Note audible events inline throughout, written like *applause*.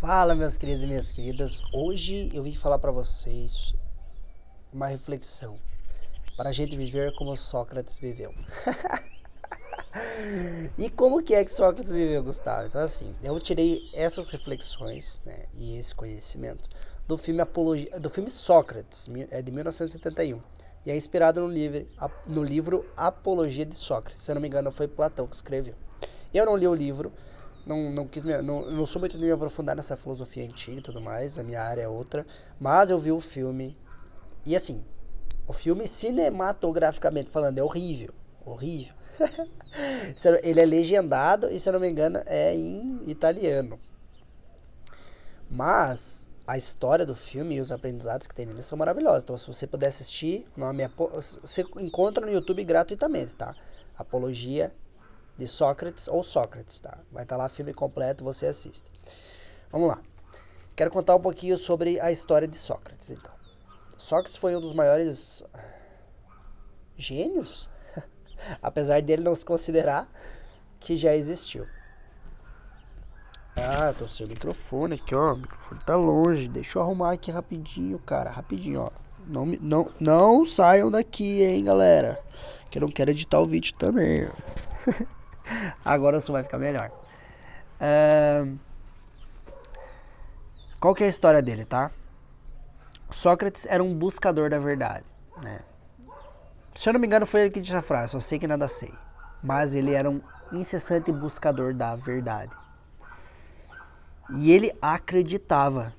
Fala, meus queridos e minhas queridas. Hoje eu vim falar para vocês uma reflexão para a gente viver como Sócrates viveu. *laughs* e como que é que Sócrates viveu, Gustavo? Então, assim, eu tirei essas reflexões né, e esse conhecimento do filme Apologia, do filme Sócrates, é de 1971. E é inspirado no livro, no livro Apologia de Sócrates. Se eu não me engano, foi Platão que escreveu. Eu não li o livro, não, não quis me, não, não sou muito de me aprofundar nessa filosofia antiga e tudo mais, a minha área é outra, mas eu vi o filme e assim, o filme cinematograficamente falando é horrível, horrível. *laughs* Ele é legendado e se eu não me engano é em italiano. Mas a história do filme e os aprendizados que tem nele são maravilhosos. Então, se você puder assistir, o nome é, você encontra no YouTube gratuitamente, tá? Apologia de Sócrates ou Sócrates, tá? Vai estar tá lá filme completo, você assiste. Vamos lá. Quero contar um pouquinho sobre a história de Sócrates, então. Sócrates foi um dos maiores gênios, *laughs* apesar dele não se considerar que já existiu. Ah, tô sem o microfone aqui, ó. O microfone tá longe. Deixa eu arrumar aqui rapidinho, cara. Rapidinho, ó. Não, não, não saiam daqui, hein, galera. Que eu não quero editar o vídeo também. *laughs* Agora o som vai ficar melhor. Uh, qual que é a história dele, tá? Sócrates era um buscador da verdade, né? Se eu não me engano, foi ele que disse a frase: só sei que nada sei. Mas ele era um incessante buscador da verdade. E ele acreditava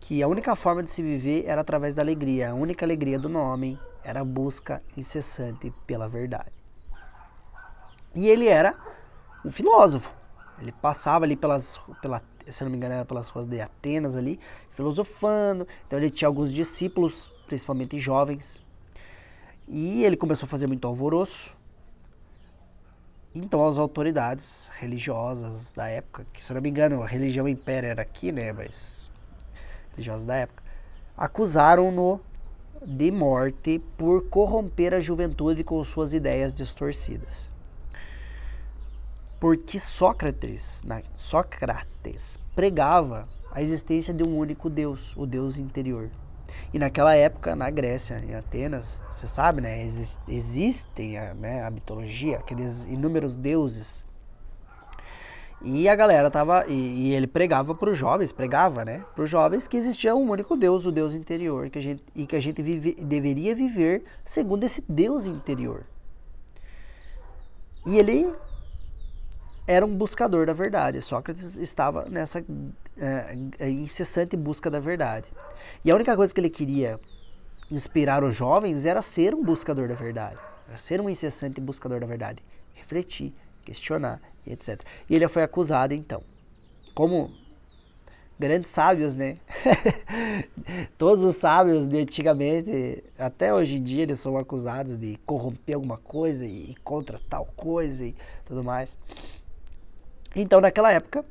que a única forma de se viver era através da alegria. A única alegria do homem era a busca incessante pela verdade. E ele era um filósofo. Ele passava ali pelas, pela, se não me engano, era pelas ruas de Atenas ali, filosofando. Então ele tinha alguns discípulos, principalmente jovens. E ele começou a fazer muito alvoroço. Então as autoridades religiosas da época, que se não me engano a religião império era aqui, né, mas religiosas da época, acusaram-no de morte por corromper a juventude com suas ideias distorcidas. Porque Sócrates, Sócrates pregava a existência de um único Deus, o Deus interior. E naquela época, na Grécia, em Atenas, você sabe, né, exist, existem a, né, a mitologia, aqueles inúmeros deuses. E a galera tava, e, e ele pregava para os jovens, pregava, né, para os jovens que existia um único Deus, o Deus interior, que a gente, e que a gente vive, deveria viver segundo esse Deus interior. E ele era um buscador da verdade. Sócrates estava nessa é, incessante busca da verdade. E a única coisa que ele queria inspirar os jovens era ser um buscador da verdade, era ser um incessante buscador da verdade, refletir, questionar, etc. E ele foi acusado então, como grandes sábios, né? *laughs* Todos os sábios de antigamente, até hoje em dia, eles são acusados de corromper alguma coisa e contra tal coisa e tudo mais. Então, naquela época,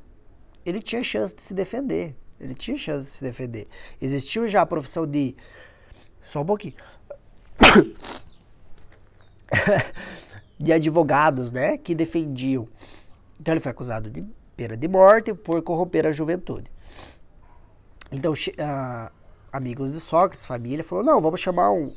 ele tinha chance de se defender. Ele tinha chance de se defender. Existiu já a profissão de. *coughs* Só um pouquinho. *coughs* de advogados, né? Que defendiam. Então ele foi acusado de pena de morte por corromper a juventude. Então, uh, amigos de Sócrates, família, falou: não, vamos chamar um,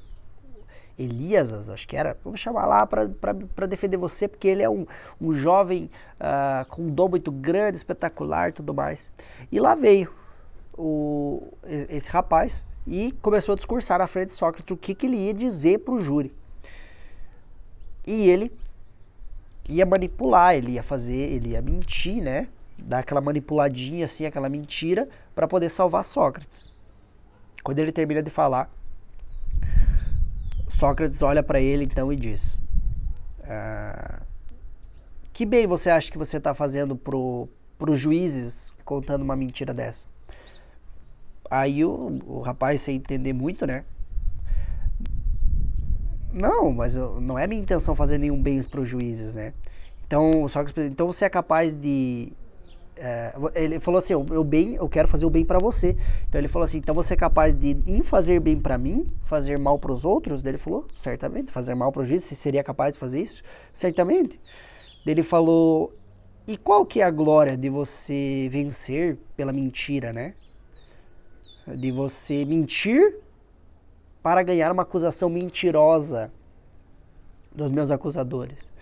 Elias, acho que era, vamos chamar lá para defender você, porque ele é um, um jovem uh, com um dom muito grande, espetacular e tudo mais. E lá veio o, esse rapaz e começou a discursar na frente de Sócrates o que, que ele ia dizer para o júri. E ele ia manipular, ele ia fazer, ele ia mentir, né? Dar aquela manipuladinha assim, aquela mentira, para poder salvar Sócrates. Quando ele termina de falar, Sócrates olha para ele então e diz: ah, Que bem você acha que você está fazendo pro, os juízes contando uma mentira dessa? Aí o, o rapaz, sem entender muito, né? Não, mas não é minha intenção fazer nenhum bem para os juízes, né? Então, Sócrates, então você é capaz de é, ele falou assim, eu, bem, eu quero fazer o bem para você. Então ele falou assim, então você é capaz de em fazer bem para mim, fazer mal para os outros? Daí ele falou, certamente, fazer mal para os juízes, você seria capaz de fazer isso? Certamente. Daí ele falou, E qual que é a glória de você vencer pela mentira, né? De você mentir para ganhar uma acusação mentirosa dos meus acusadores.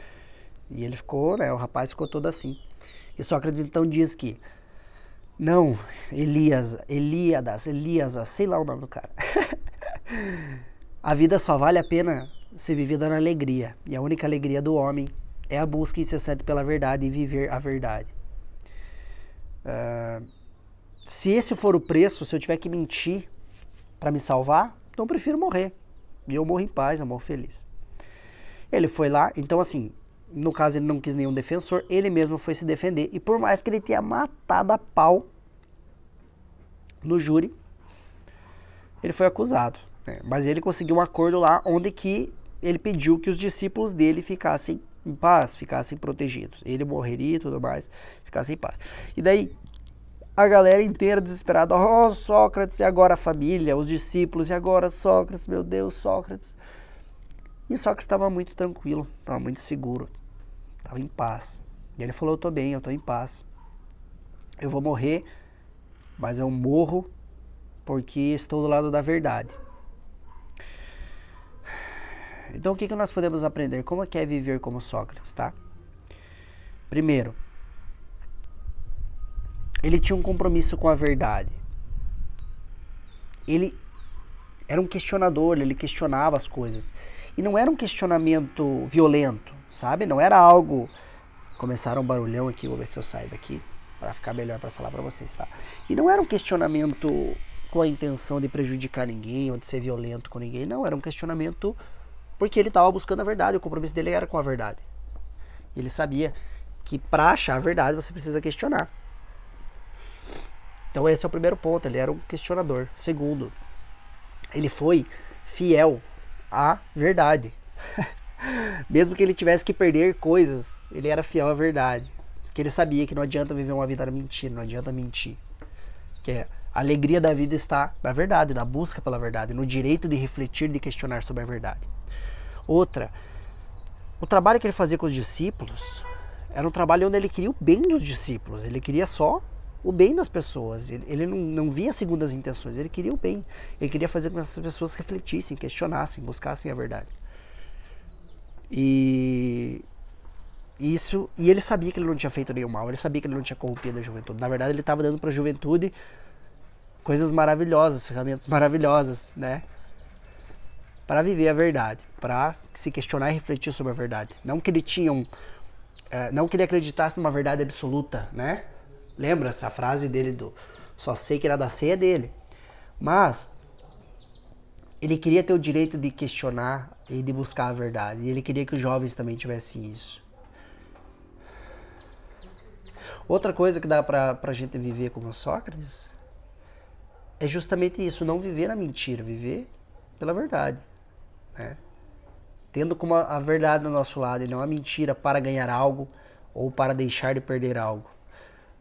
E ele ficou, né? O rapaz ficou todo assim. E Sócrates então diz que não, Elias, Eliadas, Elias, sei lá o nome do cara. *laughs* a vida só vale a pena ser vivida na alegria. E a única alegria do homem é a busca incessante pela verdade e viver a verdade. Uh, se esse for o preço, se eu tiver que mentir para me salvar, então eu prefiro morrer. E eu morro em paz, eu morro feliz. Ele foi lá, então assim, no caso ele não quis nenhum defensor, ele mesmo foi se defender. E por mais que ele tenha matado a pau no júri, ele foi acusado. Né? Mas ele conseguiu um acordo lá onde que ele pediu que os discípulos dele ficassem em paz, ficassem protegidos. Ele morreria e tudo mais, ficassem em paz. E daí a galera inteira desesperada, oh Sócrates, e agora a família, os discípulos, e agora Sócrates, meu Deus, Sócrates. E Sócrates estava muito tranquilo, estava muito seguro, estava em paz. E ele falou: Eu estou bem, eu estou em paz. Eu vou morrer, mas eu morro porque estou do lado da verdade. Então, o que, que nós podemos aprender? Como é que é viver como Sócrates, tá? Primeiro, ele tinha um compromisso com a verdade. Ele era um questionador, ele questionava as coisas. E não era um questionamento violento, sabe? Não era algo. Começaram um barulhão aqui, vou ver se eu saio daqui para ficar melhor para falar para vocês, tá? E não era um questionamento com a intenção de prejudicar ninguém ou de ser violento com ninguém, não, era um questionamento porque ele estava buscando a verdade, o compromisso dele era com a verdade. Ele sabia que para achar a verdade você precisa questionar. Então esse é o primeiro ponto, ele era um questionador. Segundo, ele foi fiel à verdade. *laughs* Mesmo que ele tivesse que perder coisas, ele era fiel à verdade. Porque ele sabia que não adianta viver uma vida mentira, não adianta mentir. Que é, a alegria da vida está na verdade, na busca pela verdade, no direito de refletir, de questionar sobre a verdade. Outra, o trabalho que ele fazia com os discípulos era um trabalho onde ele queria o bem dos discípulos, ele queria só o bem das pessoas, ele, ele não, não via segundas intenções, ele queria o bem, ele queria fazer com que essas pessoas refletissem, questionassem, buscassem a verdade. E isso e ele sabia que ele não tinha feito nenhum mal, ele sabia que ele não tinha corrompido a juventude. Na verdade, ele estava dando para a juventude coisas maravilhosas, ferramentas maravilhosas, né? Para viver a verdade para se questionar e refletir sobre a verdade. Não que ele tinha um, é, não que ele acreditasse numa verdade absoluta, né? Lembra essa frase dele do só sei que era da ceia dele. Mas ele queria ter o direito de questionar e de buscar a verdade. E ele queria que os jovens também tivessem isso. Outra coisa que dá pra, pra gente viver como Sócrates é justamente isso, não viver na mentira, viver pela verdade. Né? tendo como a verdade do nosso lado e não a mentira para ganhar algo ou para deixar de perder algo.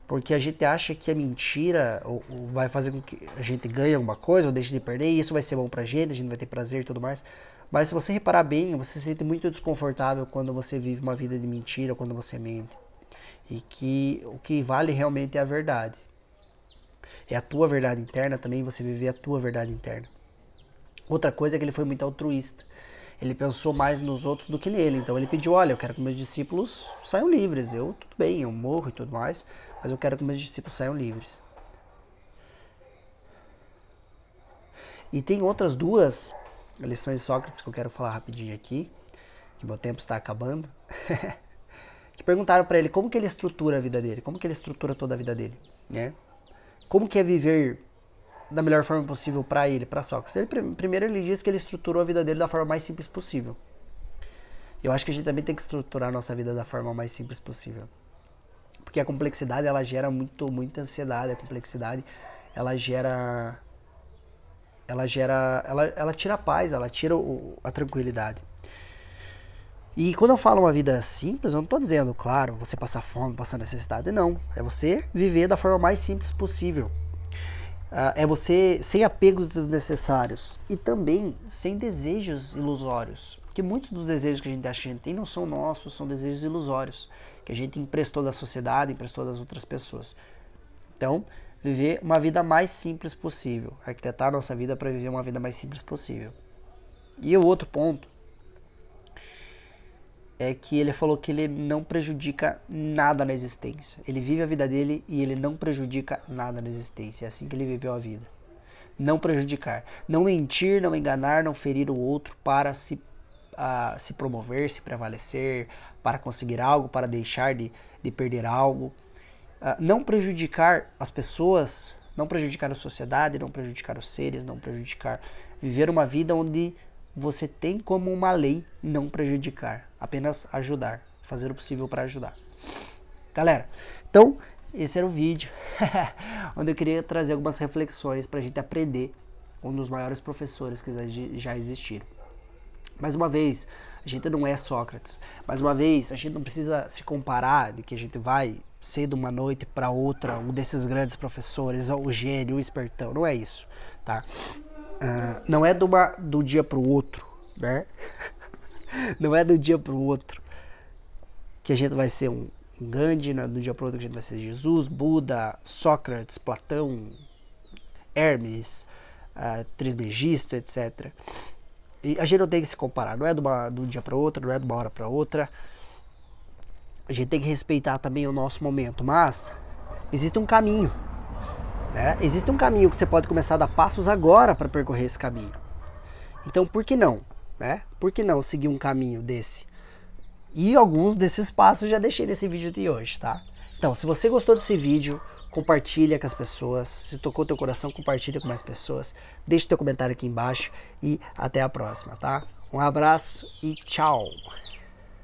Porque a gente acha que a mentira ou, ou vai fazer com que a gente ganhe alguma coisa ou deixe de perder, e isso vai ser bom pra gente, a gente vai ter prazer e tudo mais. Mas se você reparar bem, você se sente muito desconfortável quando você vive uma vida de mentira, quando você mente. E que o que vale realmente é a verdade. É a tua verdade interna também, você viver a tua verdade interna. Outra coisa é que ele foi muito altruísta ele pensou mais nos outros do que nele. Então ele pediu: olha, eu quero que meus discípulos saiam livres. Eu, tudo bem, eu morro e tudo mais, mas eu quero que meus discípulos saiam livres. E tem outras duas lições de Sócrates que eu quero falar rapidinho aqui, que meu tempo está acabando. *laughs* que perguntaram para ele como que ele estrutura a vida dele, como que ele estrutura toda a vida dele, né? Como que é viver da melhor forma possível para ele, para Sócrates. Ele, primeiro ele diz que ele estruturou a vida dele da forma mais simples possível. Eu acho que a gente também tem que estruturar a nossa vida da forma mais simples possível. Porque a complexidade ela gera muito muita ansiedade, a complexidade ela gera ela gera ela, ela tira a paz, ela tira o, a tranquilidade. E quando eu falo uma vida simples, eu não estou dizendo, claro, você passar fome, passar necessidade, não. É você viver da forma mais simples possível. Uh, é você sem apegos desnecessários e também sem desejos ilusórios. Que muitos dos desejos que a gente acha que a gente tem não são nossos, são desejos ilusórios, que a gente emprestou da sociedade, emprestou das outras pessoas. Então, viver uma vida mais simples possível, arquitetar nossa vida para viver uma vida mais simples possível. E o outro ponto é que ele falou que ele não prejudica nada na existência. Ele vive a vida dele e ele não prejudica nada na existência. É assim que ele viveu a vida. Não prejudicar. Não mentir, não enganar, não ferir o outro para se, uh, se promover, se prevalecer, para conseguir algo, para deixar de, de perder algo. Uh, não prejudicar as pessoas, não prejudicar a sociedade, não prejudicar os seres, não prejudicar. Viver uma vida onde você tem como uma lei não prejudicar, apenas ajudar, fazer o possível para ajudar. Galera, então esse era o vídeo *laughs* onde eu queria trazer algumas reflexões para a gente aprender um dos maiores professores que já existiram. Mais uma vez, a gente não é Sócrates. Mais uma vez, a gente não precisa se comparar de que a gente vai ser de uma noite para outra um desses grandes professores, o gênio, o espertão. Não é isso, tá? Uh, não é do, uma, do dia para o outro, né? *laughs* não é do dia para o outro que a gente vai ser um, Gandhi, do dia para o outro que a gente vai ser Jesus, Buda, Sócrates, Platão, Hermes, uh, Trismegisto, etc. E a gente não tem que se comparar, não é de, uma, de um dia para outro, não é de uma hora para outra. A gente tem que respeitar também o nosso momento, mas existe um caminho né? Existe um caminho que você pode começar a dar passos agora para percorrer esse caminho. Então, por que não? Né? Por que não seguir um caminho desse? E alguns desses passos já deixei nesse vídeo de hoje, tá? Então, se você gostou desse vídeo, compartilha com as pessoas. Se tocou teu coração, compartilha com mais pessoas. Deixe teu comentário aqui embaixo e até a próxima, tá? Um abraço e tchau!